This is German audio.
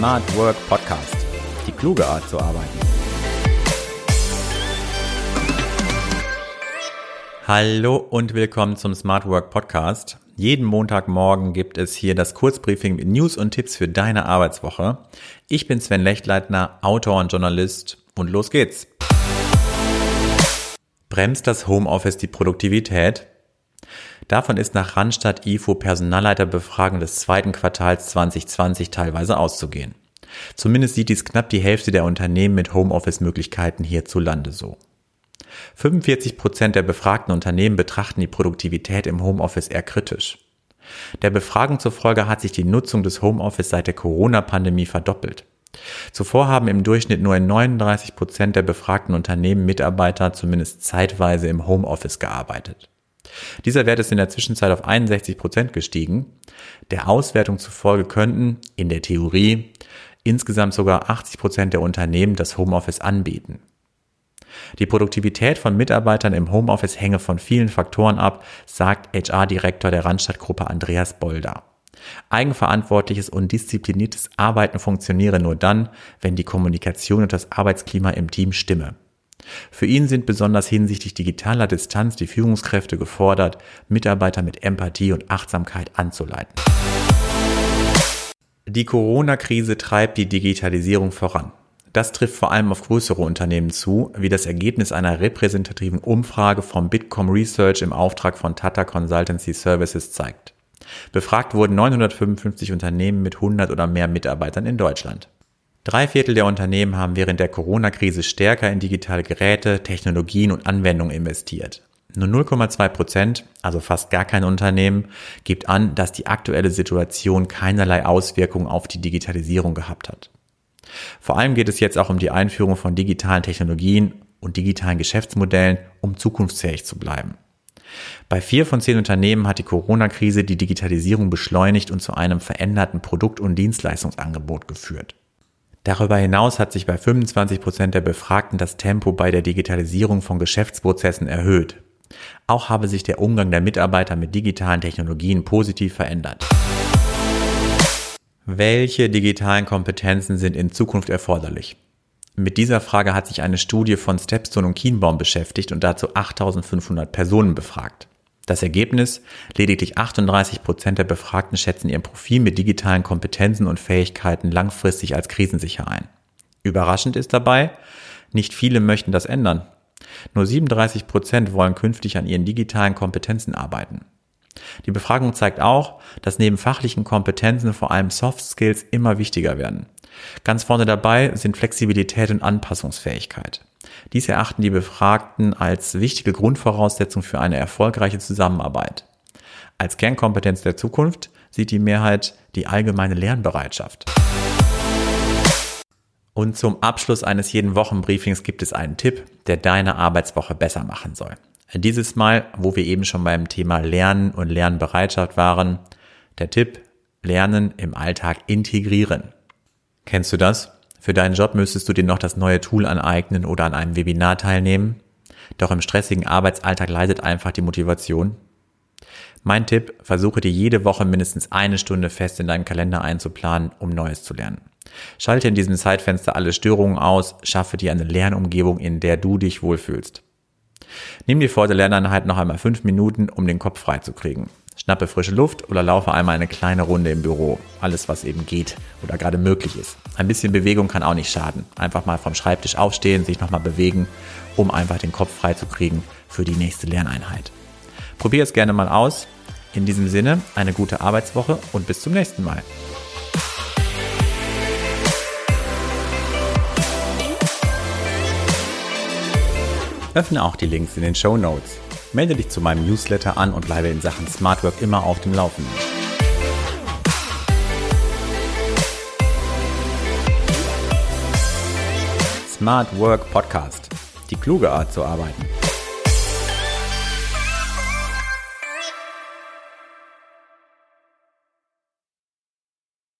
Smart Work Podcast. Die kluge Art zu arbeiten. Hallo und willkommen zum Smart Work Podcast. Jeden Montagmorgen gibt es hier das Kurzbriefing mit News und Tipps für deine Arbeitswoche. Ich bin Sven Lechtleitner, Autor und Journalist und los geht's. Bremst das Homeoffice die Produktivität? Davon ist nach Randstadt IFO Personalleiterbefragung des zweiten Quartals 2020 teilweise auszugehen. Zumindest sieht dies knapp die Hälfte der Unternehmen mit Homeoffice-Möglichkeiten hierzulande so. 45 Prozent der befragten Unternehmen betrachten die Produktivität im Homeoffice eher kritisch. Der Befragung zufolge hat sich die Nutzung des Homeoffice seit der Corona-Pandemie verdoppelt. Zuvor haben im Durchschnitt nur in 39 Prozent der befragten Unternehmen Mitarbeiter zumindest zeitweise im Homeoffice gearbeitet. Dieser Wert ist in der Zwischenzeit auf 61 Prozent gestiegen. Der Auswertung zufolge könnten in der Theorie insgesamt sogar 80 Prozent der Unternehmen das Homeoffice anbieten. Die Produktivität von Mitarbeitern im Homeoffice hänge von vielen Faktoren ab, sagt HR-Direktor der Randstadtgruppe Andreas Bolder. Eigenverantwortliches und diszipliniertes Arbeiten funktioniere nur dann, wenn die Kommunikation und das Arbeitsklima im Team stimme. Für ihn sind besonders hinsichtlich digitaler Distanz die Führungskräfte gefordert, Mitarbeiter mit Empathie und Achtsamkeit anzuleiten. Die Corona-Krise treibt die Digitalisierung voran. Das trifft vor allem auf größere Unternehmen zu, wie das Ergebnis einer repräsentativen Umfrage vom Bitkom Research im Auftrag von Tata Consultancy Services zeigt. Befragt wurden 955 Unternehmen mit 100 oder mehr Mitarbeitern in Deutschland. Drei Viertel der Unternehmen haben während der Corona-Krise stärker in digitale Geräte, Technologien und Anwendungen investiert. Nur 0,2 Prozent, also fast gar kein Unternehmen, gibt an, dass die aktuelle Situation keinerlei Auswirkungen auf die Digitalisierung gehabt hat. Vor allem geht es jetzt auch um die Einführung von digitalen Technologien und digitalen Geschäftsmodellen, um zukunftsfähig zu bleiben. Bei vier von zehn Unternehmen hat die Corona-Krise die Digitalisierung beschleunigt und zu einem veränderten Produkt- und Dienstleistungsangebot geführt. Darüber hinaus hat sich bei 25 Prozent der Befragten das Tempo bei der Digitalisierung von Geschäftsprozessen erhöht. Auch habe sich der Umgang der Mitarbeiter mit digitalen Technologien positiv verändert. Welche digitalen Kompetenzen sind in Zukunft erforderlich? Mit dieser Frage hat sich eine Studie von Stepstone und Kienbaum beschäftigt und dazu 8500 Personen befragt. Das Ergebnis? Lediglich 38 Prozent der Befragten schätzen ihr Profil mit digitalen Kompetenzen und Fähigkeiten langfristig als krisensicher ein. Überraschend ist dabei, nicht viele möchten das ändern. Nur 37 Prozent wollen künftig an ihren digitalen Kompetenzen arbeiten. Die Befragung zeigt auch, dass neben fachlichen Kompetenzen vor allem Soft Skills immer wichtiger werden. Ganz vorne dabei sind Flexibilität und Anpassungsfähigkeit. Dies erachten die Befragten als wichtige Grundvoraussetzung für eine erfolgreiche Zusammenarbeit. Als Kernkompetenz der Zukunft sieht die Mehrheit die allgemeine Lernbereitschaft. Und zum Abschluss eines jeden Wochenbriefings gibt es einen Tipp, der deine Arbeitswoche besser machen soll. Dieses Mal, wo wir eben schon beim Thema Lernen und Lernbereitschaft waren, der Tipp, Lernen im Alltag integrieren. Kennst du das? Für deinen Job müsstest du dir noch das neue Tool aneignen oder an einem Webinar teilnehmen. Doch im stressigen Arbeitsalltag leidet einfach die Motivation. Mein Tipp, versuche dir jede Woche mindestens eine Stunde fest in deinen Kalender einzuplanen, um Neues zu lernen. Schalte in diesem Zeitfenster alle Störungen aus, schaffe dir eine Lernumgebung, in der du dich wohlfühlst. Nimm dir vor der Lerneinheit noch einmal fünf Minuten, um den Kopf frei zu kriegen. Schnappe frische Luft oder laufe einmal eine kleine Runde im Büro. Alles, was eben geht oder gerade möglich ist. Ein bisschen Bewegung kann auch nicht schaden. Einfach mal vom Schreibtisch aufstehen, sich nochmal bewegen, um einfach den Kopf frei zu kriegen für die nächste Lerneinheit. Probier es gerne mal aus. In diesem Sinne, eine gute Arbeitswoche und bis zum nächsten Mal. Öffne auch die Links in den Show Notes. Melde dich zu meinem Newsletter an und bleibe in Sachen Smart Work immer auf dem Laufenden. Smart Work Podcast. Die kluge Art zu arbeiten.